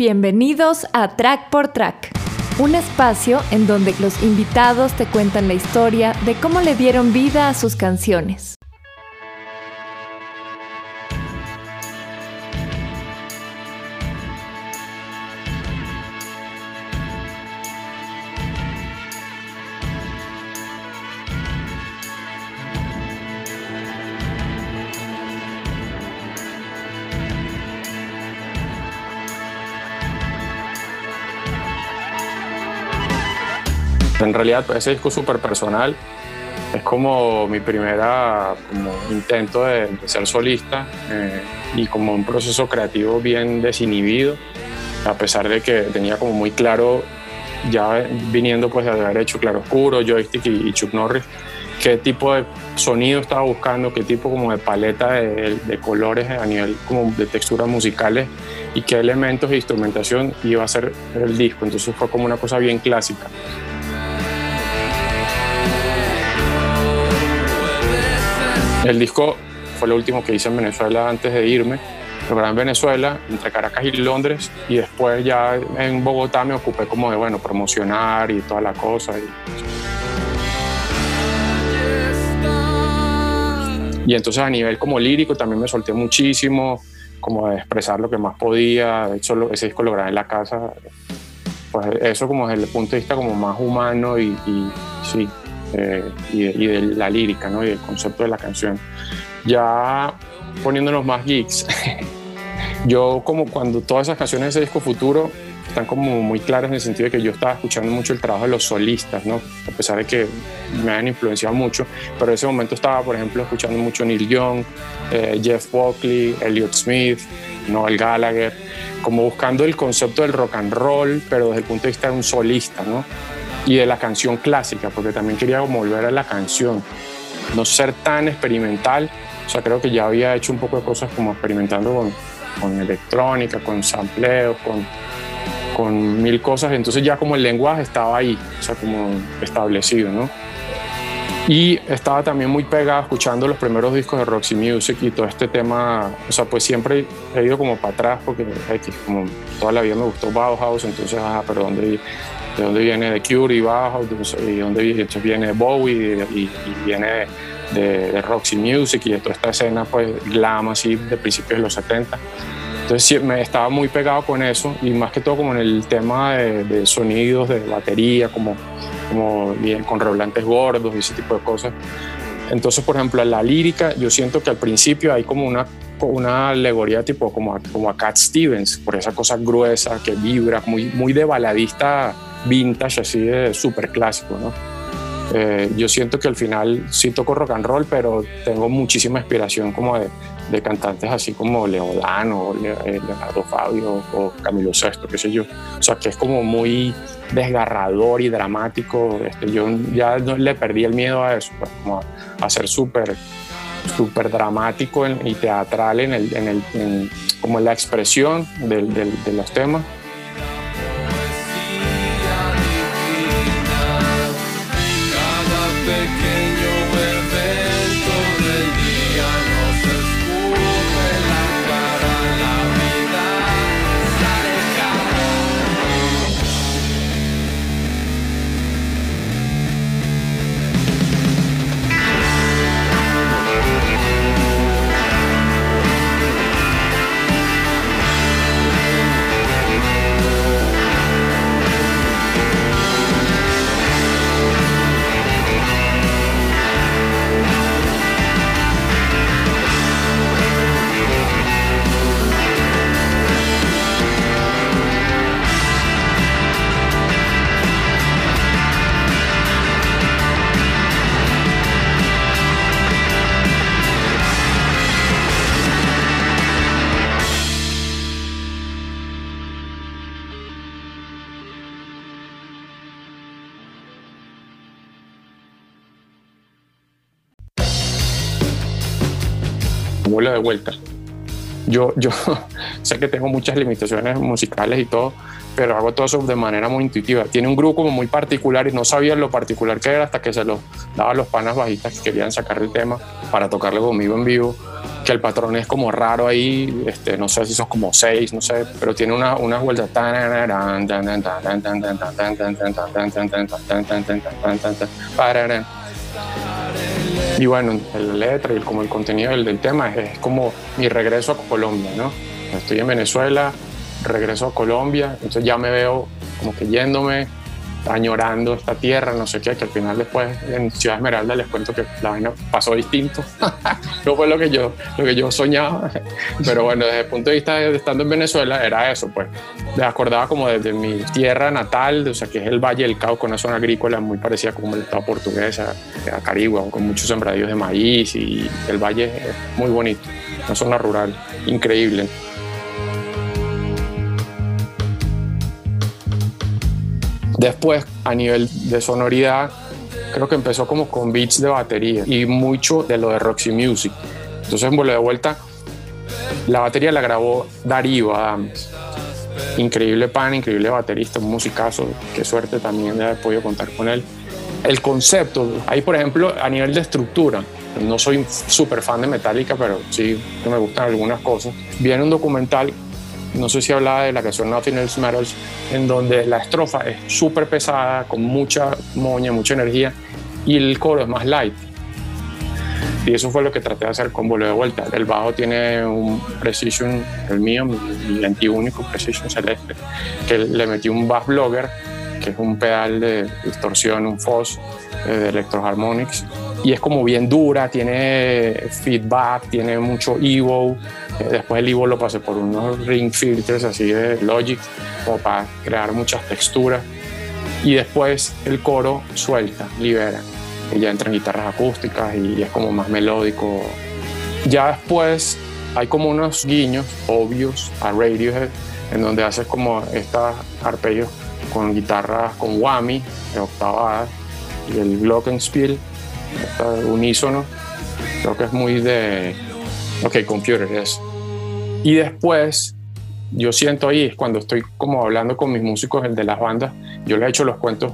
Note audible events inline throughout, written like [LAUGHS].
Bienvenidos a Track por Track, un espacio en donde los invitados te cuentan la historia de cómo le dieron vida a sus canciones. En realidad, ese disco súper personal es como mi primera intento de, ser solista eh, y como un proceso creativo bien desinhibido, a pesar de que tenía como muy claro, ya viniendo pues de haber hecho Claro Oscuro, Joystick y, Chuck Norris, qué tipo de sonido estaba buscando, qué tipo como de paleta de, de, colores a nivel como de texturas musicales y qué elementos de instrumentación iba a ser el disco. Entonces fue como una cosa bien clásica. El disco fue lo último que hice en Venezuela antes de irme. Lo en Venezuela, entre Caracas y Londres, y después ya en Bogotá me ocupé como de, bueno, promocionar y toda la cosa. Y, entonces a nivel como lírico también me solté muchísimo, como de expresar lo que más podía. De hecho, ese disco lo grabé en la casa. Pues eso como desde el punto de vista como más humano y, y sí, eh, y, de, la lírica ¿no? y del concepto de la canción. Ya poniéndonos más geeks, [LAUGHS] yo como cuando todas esas canciones de ese disco futuro están como muy claras en el sentido de que yo estaba escuchando mucho el trabajo de los solistas, ¿no? a pesar de que me han influenciado mucho, pero en ese momento estaba, por ejemplo, escuchando mucho Neil Young, eh, Jeff Buckley, Elliott Smith, Noel Gallagher, como buscando el concepto del rock and roll, pero desde el punto de vista de un solista, ¿no? Y de la canción clásica, porque también quería volver a la canción, no ser tan experimental. O sea, creo que ya había hecho un poco de cosas como experimentando con, con electrónica, con sampleos, con, con mil cosas. Entonces ya como el lenguaje estaba ahí, o sea, como establecido, ¿no? Y estaba también muy pegado escuchando los primeros discos de Roxy Music y todo este tema, o sea, pues siempre he ido como para atrás porque como toda la vida me gustó Bauhaus, entonces, ah, pero ¿dónde, de dónde viene The Cure y Bauhaus, y dónde viene Bowie y, viene de, Roxy Music y de toda esta escena pues glam así de principios de los 70. Entonces me estaba muy pegado con eso y más que todo como en el tema de, sonidos, de batería, como, como bien con reblantes gordos y ese tipo de cosas. Entonces, por ejemplo, en la lírica, yo siento que al principio hay como una, una alegoría tipo como a, como a Cat Stevens, por esa cosa gruesa que vibra, muy, muy de baladista vintage, así de súper clásico, ¿no? Eh, yo siento que al final sí toco rock and roll, pero tengo muchísima inspiración como de, de cantantes así como Leodano, eh, Leonardo Fabio o Camilo Sesto, qué sé yo. O sea, que es como muy desgarrador y dramático. Este, yo ya le perdí el miedo a eso, pues, a, ser súper súper dramático y teatral en, el, en, el, como la expresión de los temas vuelo de vuelta. Yo, yo sé que tengo muchas limitaciones musicales y todo, pero hago todo eso de manera muy intuitiva. Tiene un grupo como muy particular y no sabía lo particular que era hasta que se lo daba a los panas bajistas que querían sacar el tema para tocarlo conmigo en vivo, que el patrón es como raro ahí, este, no sé si son como seis, no sé, pero tiene una, unas vueltas. Y bueno, la letra y como el contenido del, del tema es, es, como mi regreso a Colombia, ¿no? Estoy en Venezuela, regreso a Colombia, entonces ya me veo como que yéndome, añorando esta tierra, no sé qué, que al final después en Ciudad Esmeralda les cuento que la vaina pasó distinto. [LAUGHS] no fue lo que yo, lo que yo soñaba, pero bueno, desde el punto de vista de estando en Venezuela era eso, pues. Me acordaba como desde mi tierra natal, o sea, que es el Valle del Cauca, una zona agrícola muy parecida como el estado portugués, a, a Carigua, con muchos sembradíos de maíz y el valle es muy bonito, una zona rural increíble. Después, a nivel de sonoridad, creo que empezó como con beats de batería y mucho de lo de Roxy Music. Entonces, en vuelo de vuelta, la batería la grabó Darío Adams. Increíble pan, increíble baterista, un musicazo. Qué suerte también de haber podido contar con él. El concepto, ahí por ejemplo, a nivel de estructura, no soy súper fan de Metallica, pero sí me gustan algunas cosas. Viene un documental no sé si hablaba de la canción Nothing Else Matters, en donde la estrofa es súper pesada, con mucha moña, mucha energía, y el coro es más light. Y eso fue lo que traté de hacer con Vuelo de Vuelta. El bajo tiene un Precision, el mío, mi, antiúnico Precision Celeste, que le metí un bass blogger, que es un pedal de distorsión, un fuzz eh, de Electro Harmonics, y es como bien dura, tiene feedback, tiene mucho Evo. Eh, después el Evo lo pasé por unos ring filters así de Logic, como para crear muchas texturas. Y después el coro suelta, libera. Y ya entran guitarras acústicas y es como más melódico. Ya después hay como unos guiños obvios a Radiohead, en donde haces como estos arpegios con guitarras con whammy, octavadas, y el glockenspiel unísono. Creo que es muy de, ok, computer es. Y después, yo siento ahí, cuando estoy como hablando con mis músicos, el de las bandas, yo les he hecho los cuentos,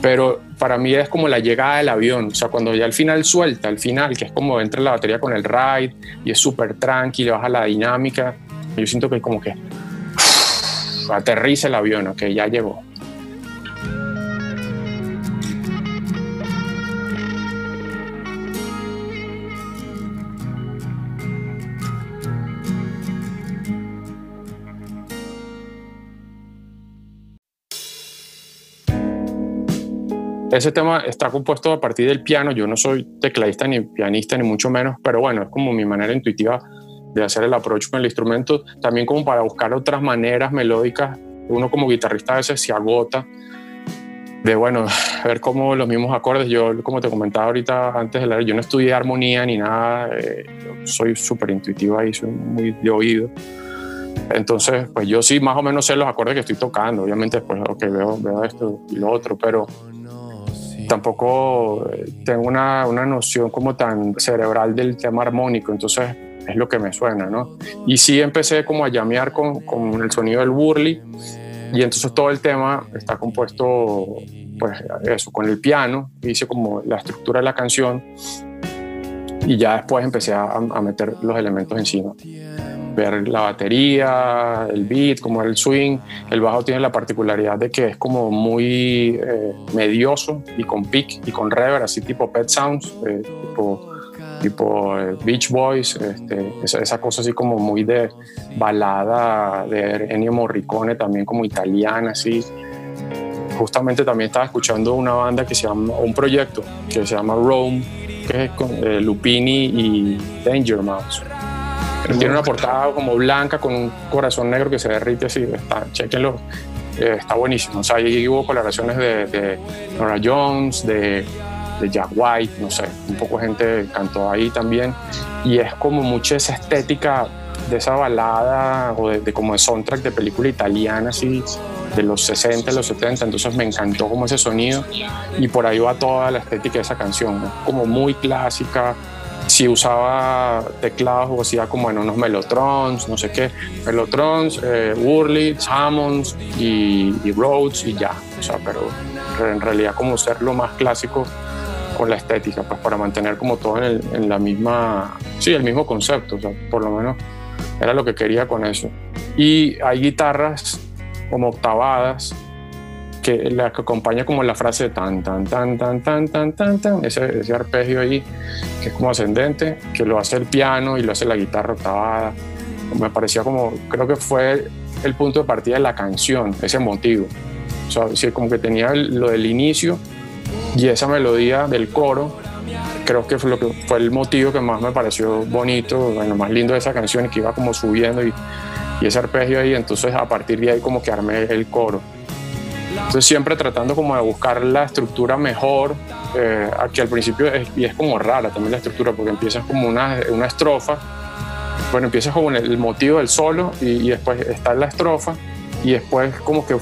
pero para mí es como la llegada del avión, o sea, cuando ya al final suelta, al final, que es como entra la batería con el ride y es súper tranquilo, baja la dinámica, yo siento que como que aterriza el avión, ok, ya llegó. Ese tema está compuesto a partir del piano. Yo no soy tecladista ni pianista, ni mucho menos, pero bueno, es como mi manera intuitiva de hacer el approach con el instrumento. También como para buscar otras maneras melódicas. Uno como guitarrista a veces se agota de, bueno, ver cómo los mismos acordes. Yo, como te comentaba ahorita antes de la, yo no estudié armonía ni nada. Eh, soy súper intuitivo ahí, soy muy de oído. Entonces, pues yo sí más o menos sé los acordes que estoy tocando. Obviamente, pues, ok, veo, veo esto y lo otro, pero tampoco eh, tengo una, una, noción como tan cerebral del tema armónico, entonces es lo que me suena, ¿no? Y sí empecé como a llamear con, con el sonido del burly y entonces todo el tema está compuesto, pues eso, con el piano, hice como la estructura de la canción y ya después empecé a, a meter los elementos encima ver la batería, el beat, como el swing. El bajo tiene la particularidad de que es como muy eh, medioso y con pick y con reverb, así tipo Pet Sounds, eh, tipo, tipo eh, Beach Boys, este, esa, esa, cosa así como muy de balada de Ennio Morricone, también como italiana, así. Justamente también estaba escuchando una banda que se llama, un proyecto que se llama Rome, que es con Lupini y Danger Mouse tiene una portada como blanca con un corazón negro que se derrite así. Está, chequenlo. Eh, está buenísimo. O sea, ahí hubo colaboraciones de, de Nora Jones, de, de, Jack White, no sé, un poco gente cantó ahí también. Y es como mucha esa estética de esa balada o de, como de soundtrack de película italiana, así, de los 60, los 70. Entonces me encantó como ese sonido y por ahí va toda la estética de esa canción, como muy clásica si usaba teclados o hacía como en unos Melotrons, no sé qué, Melotrons, eh, Wurlitz, y, y, Rhodes y ya, o sea, pero en realidad como ser lo más clásico con la estética, pues para mantener como todo en, en, la misma, sí, el mismo concepto, o sea, por lo menos era lo que quería con eso. Y hay guitarras como octavadas que la que acompaña como la frase tan tan tan tan tan tan tan tan ese, ese arpegio ahí que es como ascendente que lo hace el piano y lo hace la guitarra octavada me parecía como creo que fue el punto de partida de la canción ese motivo. O sea, sí, como que tenía lo del inicio y esa melodía del coro creo que fue lo que fue el motivo que más me pareció bonito bueno más lindo de esa canción que iba como subiendo y, y ese arpegio ahí. Entonces a partir de ahí como que armé el coro entonces siempre tratando como de buscar la estructura mejor, eh, aquí al principio es, y es como rara también la estructura porque empiezas como una, una estrofa, bueno, empiezas con el motivo del solo y, y, después está la estrofa y después como que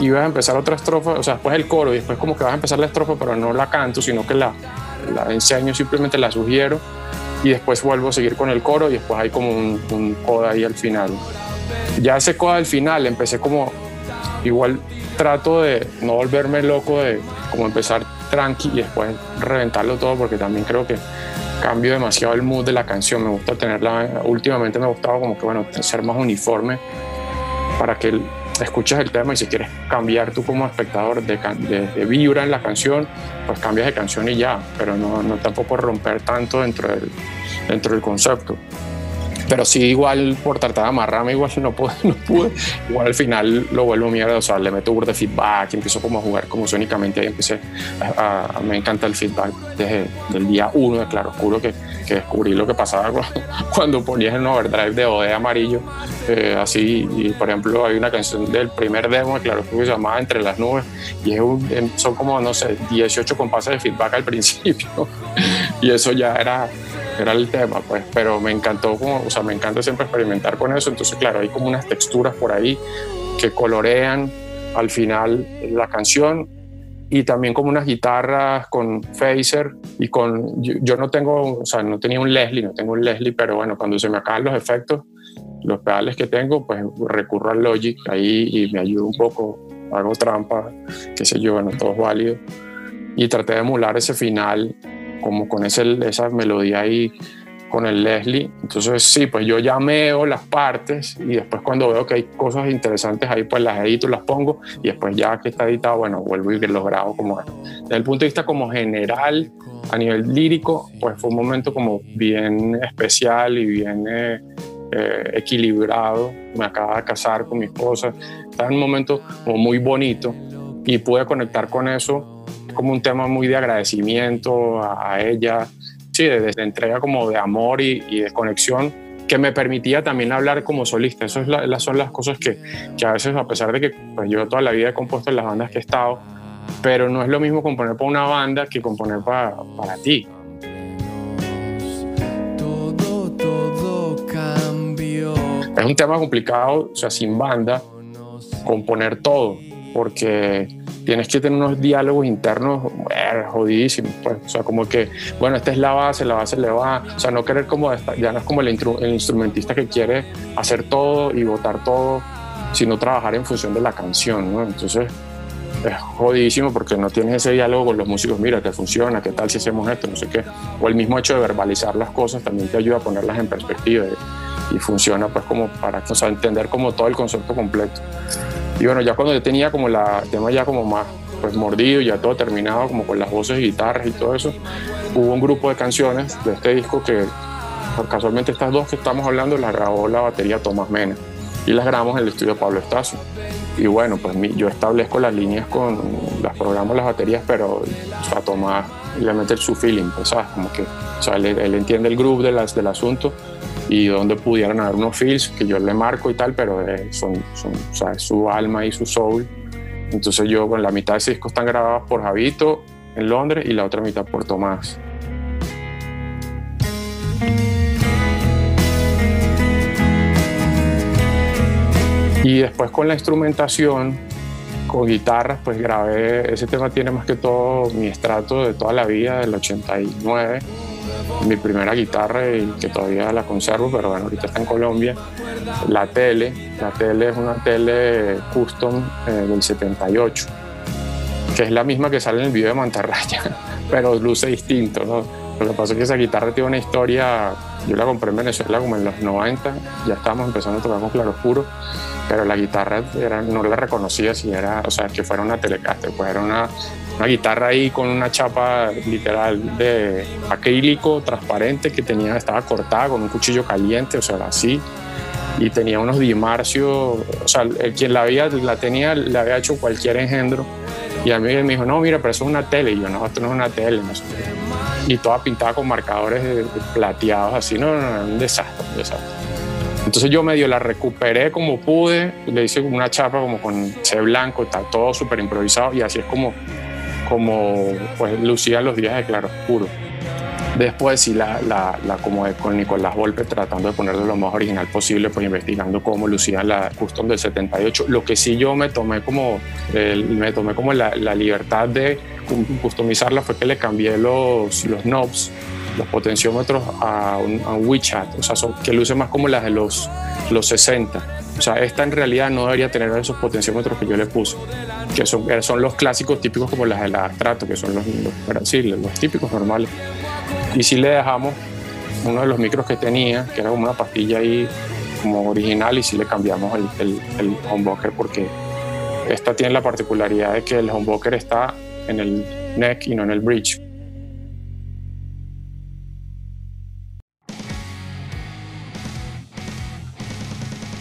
ibas a empezar otra estrofa, o sea, después el coro y después como que vas a empezar la estrofa pero no la canto, sino que la, la enseño, simplemente la sugiero y después vuelvo a seguir con el coro y después hay como un, un coda ahí al final. Ya ese coda al final empecé como igual trato de no volverme loco de como empezar tranqui y después reventarlo todo porque también creo que cambio demasiado el mood de la canción. Me gusta tenerla, últimamente me ha gustado como que bueno, ser más uniforme para que escuches el tema y si quieres cambiar tú como espectador de, de, vibra en la canción, pues cambias de canción y ya, pero no, no tampoco romper tanto dentro del, dentro del concepto pero sí igual por tratar de amarrarme igual no pude, [LAUGHS] no pude. igual al final lo vuelvo mierda, o sea, le meto burro de feedback, empiezo como a jugar como sónicamente, ahí empecé a, me encanta el feedback desde el día uno de Claro Oscuro que, que descubrí lo que pasaba cuando, [LAUGHS] cuando ponías el overdrive de OD amarillo, eh, así, y por ejemplo hay una canción del primer demo de Claro Oscuro que se llamaba Entre las Nubes, y es un, son como, no sé, 18 compases de feedback al [LAUGHS] principio, y eso ya era era el tema, pues, pero me encantó, como, o sea, me encanta siempre experimentar con eso, entonces, claro, hay como unas texturas por ahí que colorean al final la canción y también como unas guitarras con phaser y con, yo, yo, no tengo, o sea, no tenía un Leslie, no tengo un Leslie, pero bueno, cuando se me acaban los efectos, los pedales que tengo, pues recurro al Logic ahí y me ayuda un poco, hago trampa, qué sé yo, bueno, todo es válido. Y traté de emular ese final como con ese, esa melodía ahí con el Leslie. Entonces sí, pues yo llameo las partes y después cuando veo que hay cosas interesantes ahí, pues las edito, las pongo y después ya que está editado, bueno, vuelvo y los grabo como... Desde el punto de vista como general, a nivel lírico, pues fue un momento como bien especial y bien eh, eh, equilibrado. Me acaba de casar con mi esposa. Estaba en un momento como muy bonito y pude conectar con eso como un tema muy de agradecimiento a, a ella, sí, de, de, entrega como de amor y, y, de conexión que me permitía también hablar como solista. Esas es la, son las cosas que, que, a veces, a pesar de que pues, yo toda la vida he compuesto en las bandas que he estado, pero no es lo mismo componer para una banda que componer para, para ti. Todo, todo cambió. Es un tema complicado, o sea, sin banda, componer todo, porque tienes que tener unos diálogos internos bueno, jodidísimos. Pues. O sea, como que, bueno, esta es la base, la base le va. O sea, no querer como, ya no es como el, el instrumentista que quiere hacer todo y votar todo, sino trabajar en función de la canción, ¿no? Entonces, es jodidísimo porque no tienes ese diálogo con los músicos, mira, que funciona, qué tal si hacemos esto, no sé qué. O el mismo hecho de verbalizar las cosas también te ayuda a ponerlas en perspectiva y, y funciona pues como para o sea, entender como todo el concepto completo. Y bueno, ya cuando yo tenía como la, el tema ya como más pues mordido, ya todo terminado, como con las voces y guitarras y todo eso, hubo un grupo de canciones de este disco que casualmente estas dos que estamos hablando las grabó la batería Tomás Mena y las grabamos en el estudio Pablo Estacio. Y bueno, pues yo establezco las líneas con las programas, las baterías, pero o sea, Tomás le mete su feeling, pues, ¿sabes? Como que, o sea, él, él entiende el groove de del asunto y donde pudieran haber unos feels que yo le marco y tal, pero eh, son, son o sea, su alma y su soul. Entonces yo, bueno, la mitad de ese disco están grabadas por Javito en Londres y la otra mitad por Tomás. Y después con la instrumentación, con guitarras, pues grabé, ese tema tiene más que todo mi estrato de toda la vida, del 89 mi primera guitarra y que todavía la conservo, pero bueno, ahorita está en Colombia. La tele, la tele es una tele custom eh, del 78. que es la misma que sale en el video de Mantarraya, [LAUGHS] pero luce distinto, ¿no? Lo que pasa es que esa guitarra tiene una historia, yo la compré en Venezuela como en los 90, ya estábamos empezando a tocar con claroscuro, pero la guitarra era, no la reconocía si era, o sea, que fuera una Telecaster, pues era una, una guitarra ahí con una chapa literal de acrílico transparente que tenía, estaba cortada con un cuchillo caliente, o sea, así, y tenía unos dimarcios, o sea, el, quien la, había, la tenía le había hecho cualquier engendro, y a mí me dijo, no, mira, pero eso es una tele, y yo, no, esto no es una tele, no sé y toda pintada con marcadores plateados, así, no, no, no, un desastre, un desastre. Entonces yo medio la recuperé como pude, le hice una chapa como con C blanco, está todo súper improvisado y así es como, como pues lucía los días de claro oscuro. Después sí la, la, la como con Nicolás Volpe tratando de ponerlo lo más original posible, pues investigando cómo lucía la custom del 78. Lo que sí yo me tomé como, me tomé como la, la, libertad de customizarla fue que le cambié los, los knobs, los potenciómetros a un, a WeChat, o sea, que luce más como las de los, los 60. O sea, esta en realidad no debería tener esos potenciómetros que yo le puse, que son, son los clásicos típicos como las de la Astrato, que son los, los, los típicos normales. Y si le dejamos uno de los micros que tenía, que era como una pastilla ahí como original, y si le cambiamos el, el, el humbucker porque esta tiene la particularidad de que el humbucker está en el neck y no en el bridge.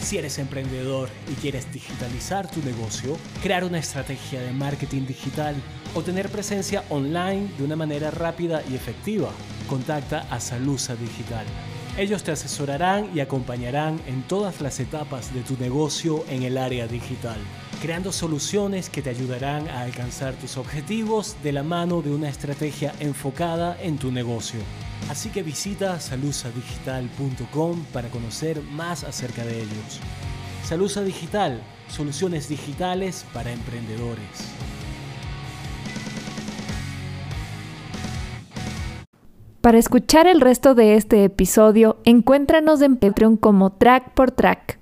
Si eres emprendedor y quieres digitalizar tu negocio, crear una estrategia de marketing digital o tener presencia online de una manera rápida y efectiva, contacta a Salusa Digital. Ellos te asesorarán y acompañarán en todas las etapas de tu negocio en el área digital, creando soluciones que te ayudarán a alcanzar tus objetivos de la mano de una estrategia enfocada en tu negocio. Así que visita salusadigital.com para conocer más acerca de ellos. Salusa Digital, soluciones digitales para emprendedores. Para escuchar el resto de este episodio, encuéntranos en Patreon como Track por Track.